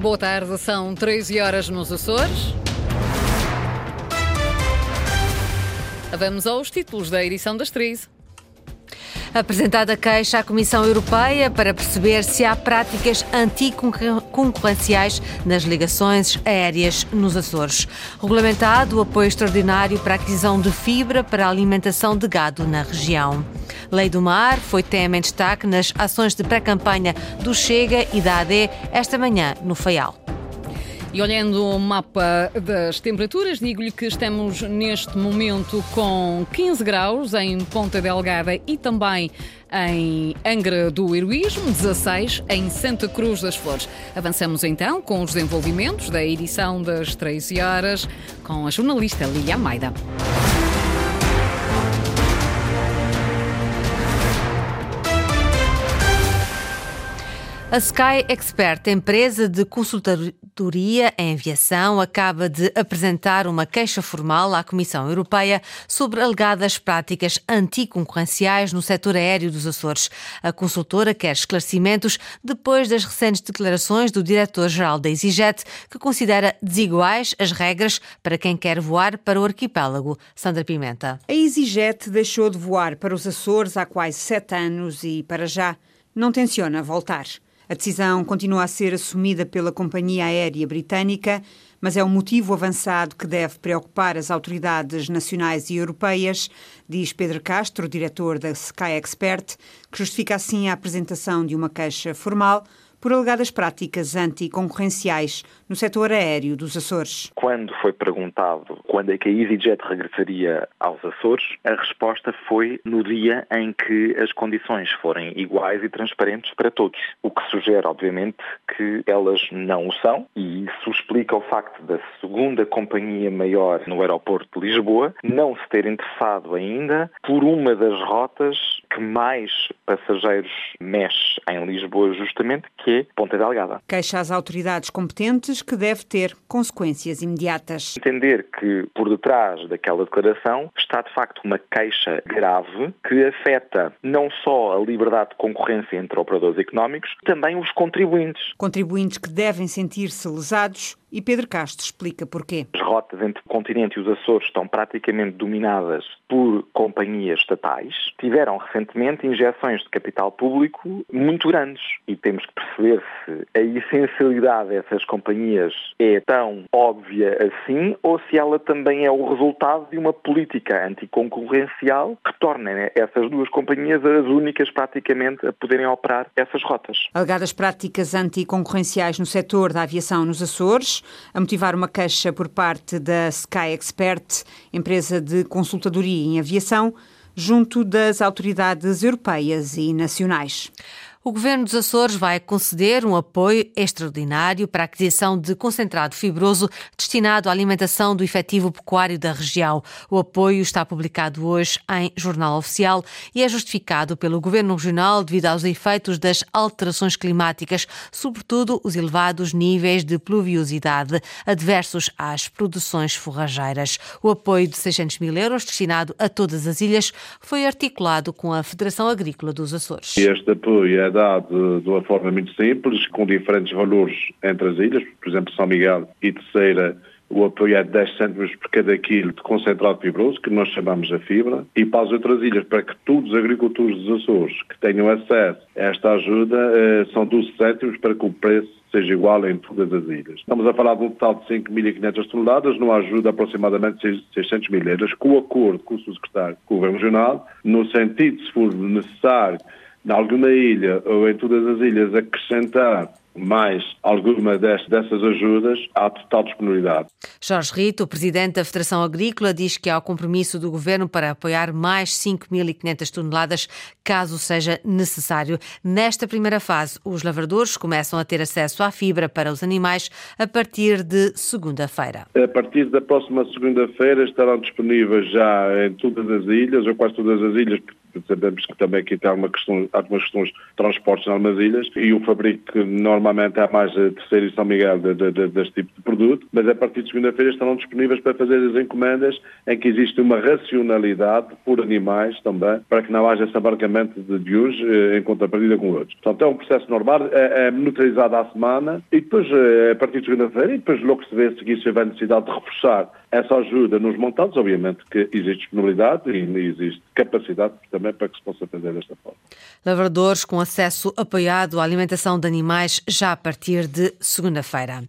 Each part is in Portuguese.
Boa tarde, são 13 horas nos Açores. Vamos aos títulos da edição das 13. Apresentada queixa à Comissão Europeia para perceber se há práticas anticoncorrenciais nas ligações aéreas nos Açores. Regulamentado o apoio extraordinário para a aquisição de fibra para a alimentação de gado na região. Lei do Mar foi tema em destaque nas ações de pré-campanha do Chega e da AD esta manhã no Faial. E olhando o mapa das temperaturas, digo-lhe que estamos neste momento com 15 graus em Ponta Delgada e também em Angra do Heroísmo, 16 em Santa Cruz das Flores. Avançamos então com os desenvolvimentos da edição das 13 horas com a jornalista Lia Almeida. A Sky Expert, empresa de consultoria em aviação, acaba de apresentar uma queixa formal à Comissão Europeia sobre alegadas práticas anticoncorrenciais no setor aéreo dos Açores. A consultora quer esclarecimentos depois das recentes declarações do diretor-geral da EasyJet, que considera desiguais as regras para quem quer voar para o arquipélago. Sandra Pimenta. A EasyJet deixou de voar para os Açores há quase sete anos e, para já, não tenciona voltar. A decisão continua a ser assumida pela companhia aérea britânica, mas é um motivo avançado que deve preocupar as autoridades nacionais e europeias, diz Pedro Castro, diretor da Sky Expert, que justifica assim a apresentação de uma queixa formal por alegadas práticas anticoncorrenciais no setor aéreo dos Açores. Quando foi perguntado quando é que a EasyJet regressaria aos Açores, a resposta foi no dia em que as condições forem iguais e transparentes para todos. O que sugere, obviamente, que elas não o são e isso explica o facto da segunda companhia maior no aeroporto de Lisboa não se ter interessado ainda por uma das rotas que mais passageiros mexe em Lisboa, justamente, que é Ponta Delgada. Queixa às autoridades competentes que deve ter consequências imediatas. Entender que por detrás daquela declaração está de facto uma queixa grave que afeta não só a liberdade de concorrência entre operadores económicos, também os contribuintes. Contribuintes que devem sentir-se lesados e Pedro Castro explica porquê. As rotas entre o continente e os Açores estão praticamente dominadas por companhias estatais. Tiveram recentemente injeções de capital público muito grandes e temos que perceber se a essencialidade dessas companhias é tão óbvia assim ou se ela também é o resultado de uma política anticoncorrencial que torna essas duas companhias as únicas praticamente a poderem operar essas rotas. Alegadas práticas anticoncorrenciais no setor da aviação nos Açores, a motivar uma queixa por parte da Sky Expert, empresa de consultadoria em aviação, junto das autoridades europeias e nacionais. O Governo dos Açores vai conceder um apoio extraordinário para a aquisição de concentrado fibroso destinado à alimentação do efetivo pecuário da região. O apoio está publicado hoje em Jornal Oficial e é justificado pelo Governo Regional devido aos efeitos das alterações climáticas, sobretudo os elevados níveis de pluviosidade adversos às produções forrageiras. O apoio de 600 mil euros destinado a todas as ilhas foi articulado com a Federação Agrícola dos Açores. Este apoio é dado de uma forma muito simples, com diferentes valores entre as ilhas, por exemplo, São Miguel e Terceira, o apoio é de 10 cêntimos por cada quilo de concentrado fibroso, que nós chamamos a fibra, e para as outras ilhas, para que todos os agricultores dos Açores que tenham acesso a esta ajuda, eh, são 12 cêntimos para que o preço seja igual em todas as ilhas. Estamos a falar de um total de 5.500 toneladas, numa ajuda aproximadamente 600 mil euros, com o acordo com o Secretário do Governo Regional, no sentido, se for necessário, em alguma ilha ou em todas as ilhas acrescentar mais alguma dessas ajudas à total disponibilidade. Jorge Rito, o presidente da Federação Agrícola, diz que há o compromisso do governo para apoiar mais 5.500 toneladas, caso seja necessário. Nesta primeira fase, os lavradores começam a ter acesso à fibra para os animais a partir de segunda-feira. A partir da próxima segunda-feira estarão disponíveis já em todas as ilhas, ou quase todas as ilhas, sabemos que também aqui tem alguma questão, algumas questões de transportes em algumas ilhas e o fabrico normal normalmente há mais terceiro e São Miguel de, de, de, deste tipo de produto, mas a partir de segunda-feira estarão disponíveis para fazer as encomendas em que existe uma racionalidade por animais também, para que não haja esse abarcamento de, uns eh, em contrapartida com outros. Portanto, é um processo normal, é, é monitorizado à semana e depois, eh, a partir de segunda-feira, e depois logo se vê a seguir se houver necessidade de reforçar essa ajuda nos montantes, obviamente que existe disponibilidade e existe capacidade também para que se possa fazer desta forma. Lavradores com acesso apoiado à alimentação de animais já a partir de segunda-feira.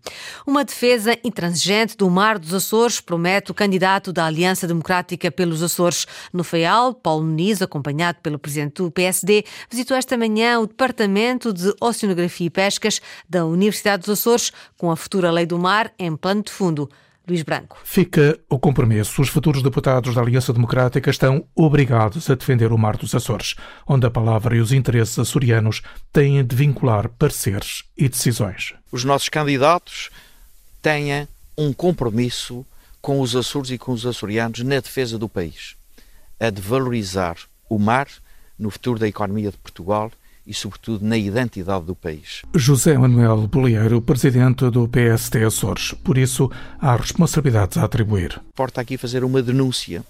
Uma defesa intransigente do Mar dos Açores promete o candidato da Aliança Democrática pelos Açores no FEAL, Paulo Muniz, acompanhado pelo presidente do PSD, visitou esta manhã o Departamento de Oceanografia e Pescas da Universidade dos Açores com a futura Lei do Mar em plano de fundo. Luís Branco. Fica o compromisso. Os futuros deputados da Aliança Democrática estão obrigados a defender o Mar dos Açores, onde a palavra e os interesses açorianos têm de vincular pareceres e decisões. Os nossos candidatos têm um compromisso com os Açores e com os açorianos na defesa do país, a de valorizar o mar no futuro da economia de Portugal e, sobretudo, na identidade do país. José Manuel Bolieiro, presidente do PST Açores. Por isso, há responsabilidades a atribuir. Importa aqui fazer uma denúncia,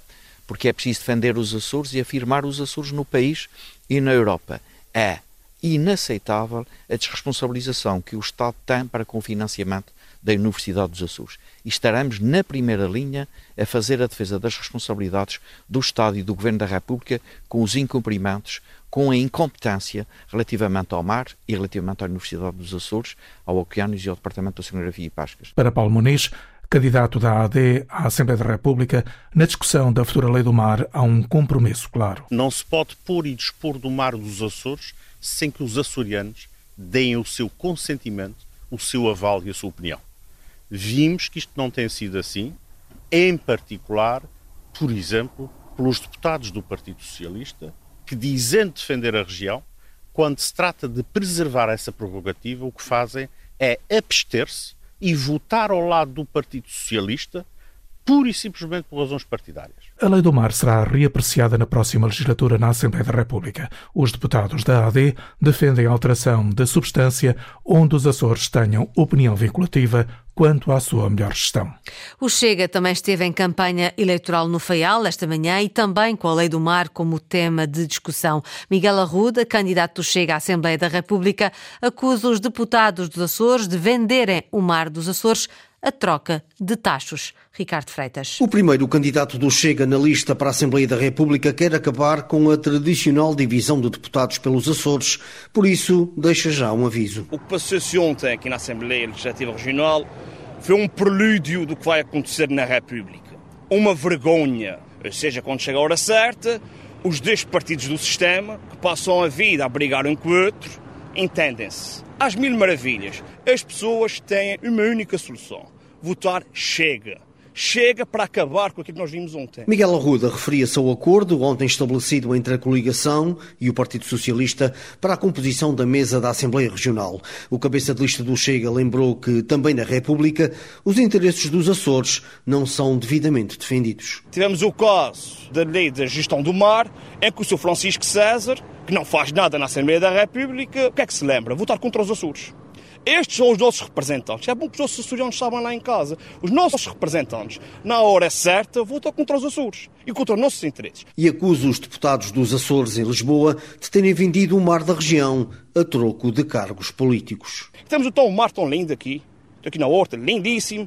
porque é preciso defender os Açores e afirmar os Açores no país e na Europa. É inaceitável a desresponsabilização que o Estado tem para com o financiamento da Universidade dos Açores. E estaremos na primeira linha a fazer a defesa das responsabilidades do Estado e do Governo da República com os incumprimentos, com a incompetência relativamente ao mar e relativamente à Universidade dos Açores, ao Oceanos e ao Departamento de Oceanografia e Pescas. Para Paulo Muniz, candidato da AD à Assembleia da República, na discussão da futura lei do mar há um compromisso claro. Não se pode pôr e dispor do mar dos Açores sem que os açorianos deem o seu consentimento, o seu aval e a sua opinião. Vimos que isto não tem sido assim, em particular, por exemplo, pelos deputados do Partido Socialista que, dizendo defender a região, quando se trata de preservar essa prerrogativa, o que fazem é abster-se e votar ao lado do Partido Socialista pura e simplesmente por razões partidárias. A Lei do Mar será reapreciada na próxima legislatura na Assembleia da República. Os deputados da AD defendem a alteração da substância onde os Açores tenham opinião vinculativa quanto à sua melhor gestão. O Chega também esteve em campanha eleitoral no Faial esta manhã e também com a Lei do Mar como tema de discussão. Miguel Arruda, candidato do Chega à Assembleia da República, acusa os deputados dos Açores de venderem o Mar dos Açores a troca de taxos. Ricardo Freitas. O primeiro candidato do Chega na lista para a Assembleia da República quer acabar com a tradicional divisão de deputados pelos Açores, por isso deixa já um aviso. O que passou-se ontem aqui na Assembleia Legislativa Regional foi um prelúdio do que vai acontecer na República. Uma vergonha, ou seja, quando chega a hora certa, os dois partidos do sistema, que passam a vida a brigar um com o outro, entendem-se. Às mil maravilhas, as pessoas têm uma única solução: votar chega chega para acabar com aquilo que nós vimos ontem. Miguel Arruda referia-se ao acordo ontem estabelecido entre a coligação e o Partido Socialista para a composição da mesa da Assembleia Regional. O cabeça de lista do Chega lembrou que, também na República, os interesses dos Açores não são devidamente defendidos. Tivemos o caso da lei da gestão do mar, em que o Sr. Francisco César, que não faz nada na Assembleia da República, o que é que se lembra? Votar contra os Açores. Estes são os nossos representantes. É bom que os nossos açorianos saibam lá em casa. Os nossos representantes, na hora certa, votam contra os Açores e contra os nossos interesses. E acusa os deputados dos Açores em Lisboa de terem vendido o mar da região a troco de cargos políticos. Temos então um mar tão lindo aqui, aqui na horta, lindíssimo.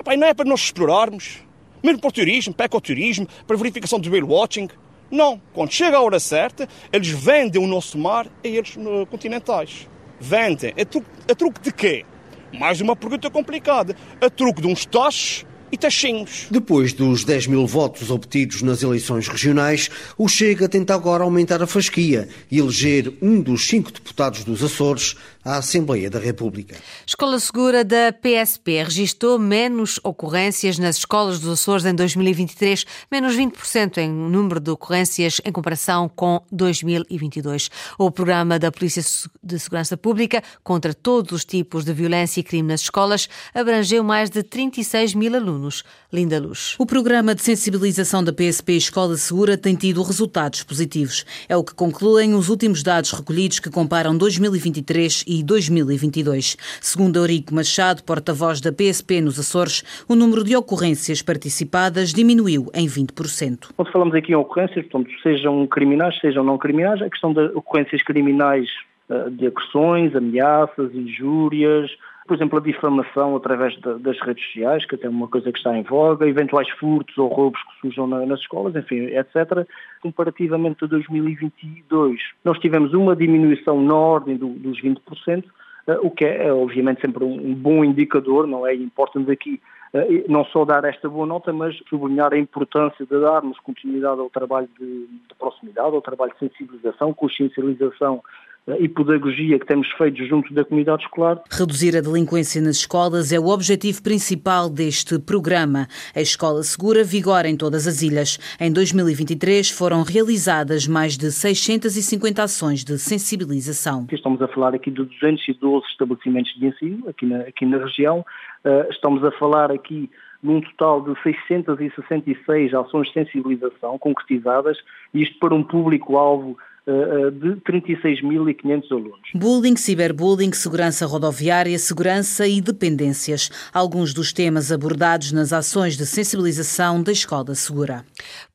Epá, não é para nós explorarmos, mesmo para o turismo, para o ecoturismo, para a verificação do whale watching. Não, quando chega a hora certa, eles vendem o nosso mar a eles continentais vendem. A truque, a truque de quê? Mais uma pergunta complicada. A truque de uns taxos e taxinhos. Depois dos 10 mil votos obtidos nas eleições regionais, o Chega tenta agora aumentar a fasquia e eleger um dos cinco deputados dos Açores à Assembleia da República. Escola Segura da PSP registrou menos ocorrências nas escolas dos Açores em 2023, menos 20% em número de ocorrências em comparação com 2022. O programa da Polícia de Segurança Pública contra todos os tipos de violência e crime nas escolas abrangeu mais de 36 mil alunos. Linda Luz. O programa de sensibilização da PSP Escola Segura tem tido resultados positivos. É o que concluem os últimos dados recolhidos que comparam 2023 e e 2022. Segundo Eurico Machado, porta-voz da PSP nos Açores, o número de ocorrências participadas diminuiu em 20%. Quando falamos aqui em ocorrências, portanto, sejam criminais, sejam não criminais, a questão de ocorrências criminais eh, de agressões, ameaças, injúrias, por exemplo, a difamação através de, das redes sociais, que até é uma coisa que está em voga, eventuais furtos ou roubos que surjam na, nas escolas, enfim, etc. Comparativamente a 2022, nós tivemos uma diminuição na ordem do, dos 20%, eh, o que é, obviamente, sempre um, um bom indicador, não é? Importa-nos aqui eh, não só dar esta boa nota, mas sublinhar a importância de darmos continuidade ao trabalho de, de proximidade, ao trabalho de sensibilização, consciencialização e pedagogia que temos feito junto da comunidade escolar. Reduzir a delinquência nas escolas é o objetivo principal deste programa. A Escola Segura vigora em todas as ilhas. Em 2023 foram realizadas mais de 650 ações de sensibilização. Estamos a falar aqui de 212 estabelecimentos de ensino aqui na, aqui na região. Uh, estamos a falar aqui num total de 666 ações de sensibilização concretizadas, isto para um público-alvo eh, eh, de 36.500 alunos. Bullying, ciberbullying, segurança rodoviária, segurança e dependências. Alguns dos temas abordados nas ações de sensibilização da Escola Segura.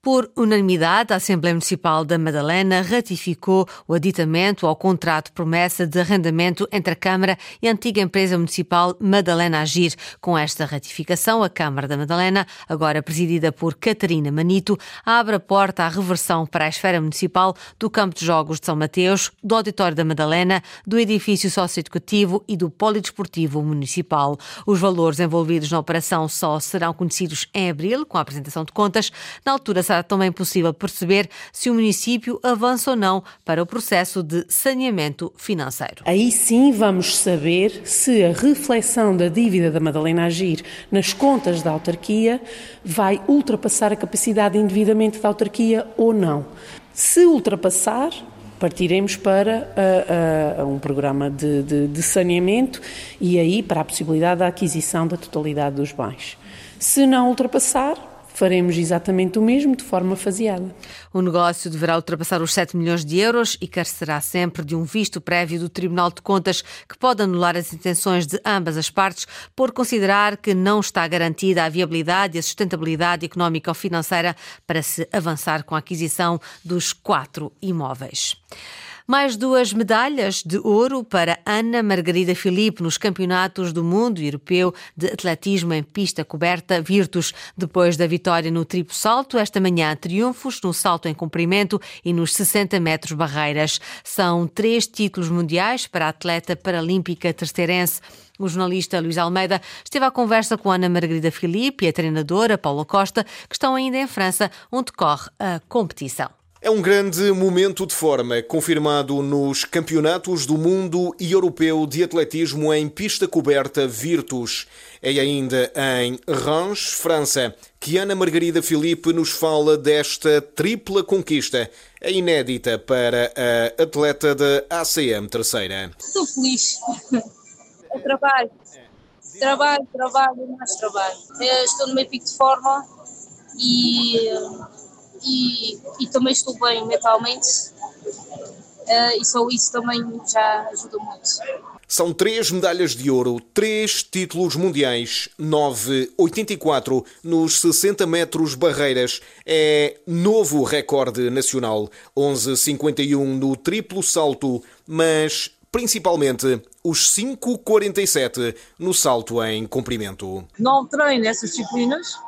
Por unanimidade, a Assembleia Municipal da Madalena ratificou o aditamento ao contrato promessa de arrendamento entre a Câmara e a antiga empresa municipal Madalena Agir. Com esta ratificação, a Câmara da Madalena, agora presidida por Catarina Manito, abre a porta à reversão para a esfera municipal do campo de jogos de São Mateus, do Auditório da Madalena, do edifício socioeducativo e do Polidesportivo Municipal. Os valores envolvidos na operação só serão conhecidos em abril, com a apresentação de contas. Na altura, será também possível perceber se o município avança ou não para o processo de saneamento financeiro. Aí sim vamos saber se a reflexão da dívida da Madalena Agir nas contas da autarquia vai ultrapassar a capacidade de endividamento da autarquia ou não. Se ultrapassar, partiremos para uh, uh, um programa de, de, de, saneamento e aí para a possibilidade da aquisição da totalidade dos bens. Se não ultrapassar, faremos exatamente o mesmo de forma faseada. O negócio deverá ultrapassar os 7 milhões de euros e carecerá sempre de um visto prévio do Tribunal de Contas que pode anular as intenções de ambas as partes por considerar que não está garantida a viabilidade e a sustentabilidade económica ou financeira para se avançar com a aquisição dos quatro imóveis. Mais duas medalhas de ouro para Ana Margarida Filipe nos Campeonatos do Mundo Europeu de Atletismo em Pista Coberta Virtus. Depois da vitória no triplo salto, esta manhã triunfos no salto em comprimento e nos 60 metros barreiras. São três títulos mundiais para a atleta paralímpica terceirense. O jornalista Luís Almeida esteve à conversa com Ana Margarida Filipe e a treinadora Paula Costa, que estão ainda em França, onde corre a competição. É um grande momento de forma, confirmado nos Campeonatos do Mundo e Europeu de Atletismo em pista coberta Virtus. É ainda em Reims, França, que Ana Margarida Filipe nos fala desta tripla conquista, a inédita para a atleta da ACM Terceira. Estou feliz. É trabalho. Trabalho, trabalho, mais trabalho. Eu estou no meu pico de forma e e, e também estou bem mentalmente uh, e só isso também já ajuda muito. São três medalhas de ouro, três títulos mundiais, 9,84 nos 60 metros barreiras. É novo recorde nacional, 11,51 no triplo salto, mas principalmente os 5,47 no salto em comprimento. Não treino essas disciplinas,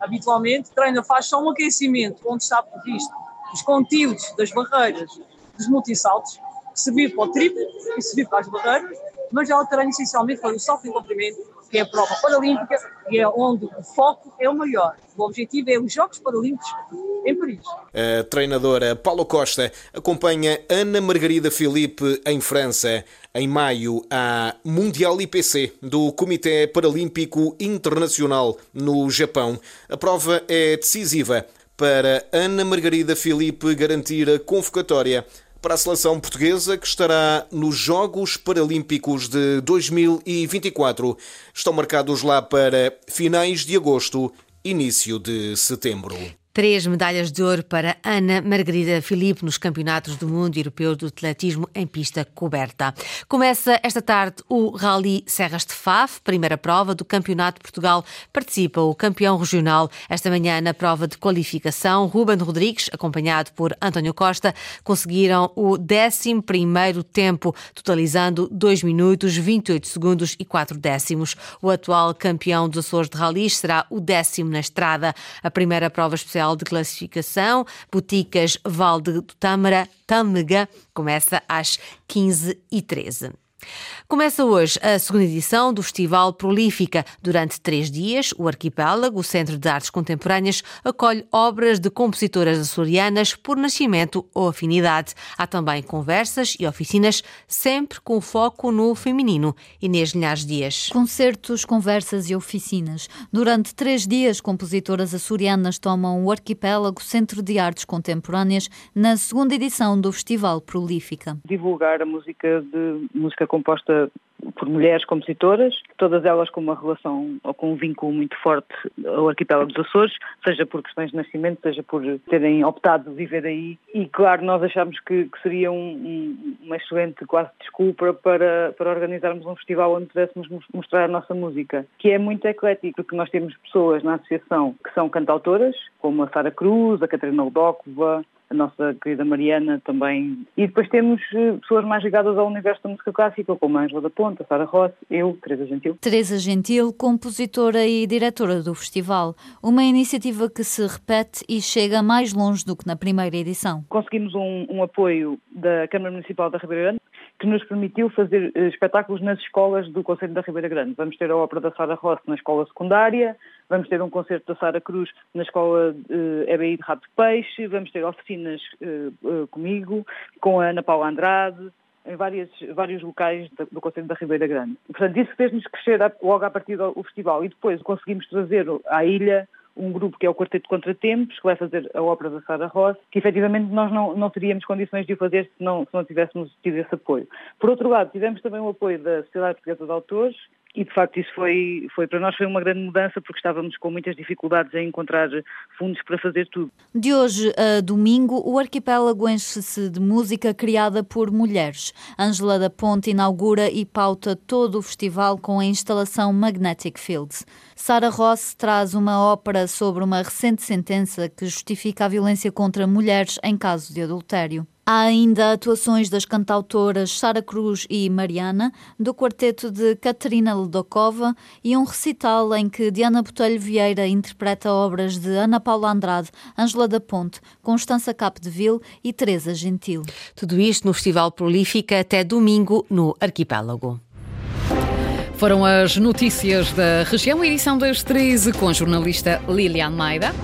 habitualmente, treina, faz só um aquecimento, onde está previsto os conteúdos das barreiras dos multissaltos, que servir para o triplo e servir para as barreiras, mas ela treina essencialmente para o salto em comprimento, que é a prova paralímpica e é onde o foco é o maior. O objetivo é os Jogos Paralímpicos em Paris. A treinadora Paulo Costa acompanha Ana Margarida Filipe em França. Em maio, há Mundial IPC do Comitê Paralímpico Internacional no Japão. A prova é decisiva para Ana Margarida Filipe garantir a convocatória para a seleção portuguesa que estará nos Jogos Paralímpicos de 2024. Estão marcados lá para finais de agosto, início de setembro. Três medalhas de ouro para Ana Margarida Filipe nos Campeonatos do Mundo Europeu do Atletismo em pista coberta. Começa esta tarde o Rally Serras de Faf, primeira prova do Campeonato de Portugal. Participa o campeão regional. Esta manhã, na prova de qualificação, Ruben Rodrigues, acompanhado por António Costa, conseguiram o 11 tempo, totalizando 2 minutos, 28 segundos e 4 décimos. O atual campeão dos Açores de Rally será o décimo na estrada. A primeira prova especial de classificação, Boticas Valde do Tâmara, Tâmega, começa às 15h13. Começa hoje a segunda edição do Festival Prolífica. Durante três dias, o Arquipélago, o Centro de Artes Contemporâneas, acolhe obras de compositoras açorianas por nascimento ou afinidade. Há também conversas e oficinas, sempre com foco no feminino. Inês Linhares Dias. Concertos, conversas e oficinas. Durante três dias, compositoras açorianas tomam o Arquipélago Centro de Artes Contemporâneas na segunda edição do Festival Prolífica. Divulgar a música de música composta por mulheres compositoras, todas elas com uma relação ou com um vínculo muito forte ao arquipélago dos Açores, seja por questões de nascimento, seja por terem optado viver aí. E claro, nós achamos que, que seria um, um, uma excelente quase desculpa para, para organizarmos um festival onde pudéssemos mostrar a nossa música, que é muito eclético, porque nós temos pessoas na associação que são cantautoras, como a Sara Cruz, a Catarina Ludócova, a nossa querida Mariana também. E depois temos eh, pessoas mais ligadas ao universo da música clássica, como a Ângela da Ponta, Sara Rossi, eu, Teresa Gentil. Teresa Gentil, compositora e diretora do festival. Uma iniciativa que se repete e chega mais longe do que na primeira edição. Conseguimos um, um apoio da Câmara Municipal da Grande, que nos permitiu fazer eh, espetáculos nas escolas do Conselho da Ribeira Grande. Vamos ter a ópera da Sara Rossi na escola secundária, vamos ter um concerto da Sara Cruz na escola uh, EBI de Rato de Peixe, vamos ter oficinas uh, uh, comigo, com a Ana Paula Andrade, em várias, vários locais do Conselho da Ribeira Grande. Portanto, isso fez-nos crescer logo a partir do festival e depois conseguimos trazer à ilha um grupo que é o Quarteto de Contratempos, que vai fazer a ópera da Sara Ross, que efetivamente nós não, não teríamos condições de o fazer se não, se não tivéssemos tido esse apoio. Por outro lado, tivemos também o apoio da Sociedade Portuguesa de Autores, e de facto isso foi, foi para nós foi uma grande mudança porque estávamos com muitas dificuldades em encontrar fundos para fazer tudo. De hoje a domingo, o arquipélago enche-se de música criada por mulheres. Ângela da Ponte inaugura e pauta todo o festival com a instalação Magnetic Fields. Sara Ross traz uma ópera sobre uma recente sentença que justifica a violência contra mulheres em caso de adultério. Há ainda atuações das cantautoras Sara Cruz e Mariana, do quarteto de Catarina Ledokova e um recital em que Diana Botelho Vieira interpreta obras de Ana Paula Andrade, Ângela da Ponte, Constança Capdeville e Teresa Gentil. Tudo isto no Festival Prolífica até domingo no Arquipélago. Foram as notícias da região, edição das 13, com a jornalista Lilian Maida.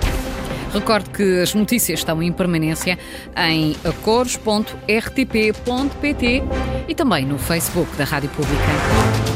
Recordo que as notícias estão em permanência em acores.rtp.pt e também no Facebook da Rádio Pública.